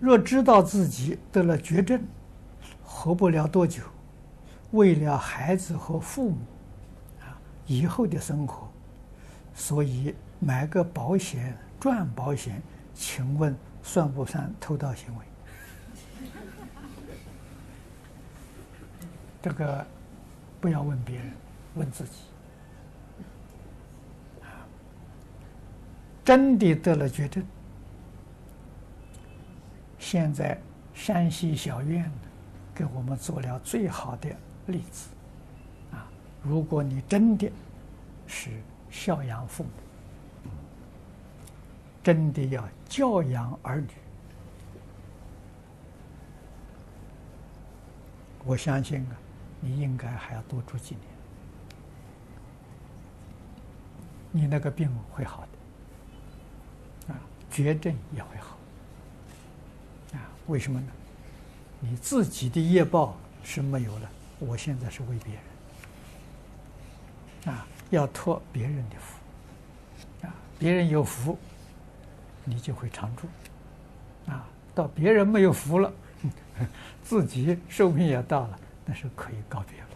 若知道自己得了绝症，活不了多久，为了孩子和父母啊以后的生活，所以买个保险赚保险，请问算不算偷盗行为？这个不要问别人，问自己。真的得了绝症。现在山西小院给我们做了最好的例子，啊，如果你真的是孝养父母，真的要教养儿女，我相信啊，你应该还要多住几年，你那个病会好的，啊，绝症也会好。啊为什么呢？你自己的业报是没有了，我现在是为别人啊，要托别人的福啊，别人有福，你就会长住啊。到别人没有福了，自己寿命也到了，那是可以告别了。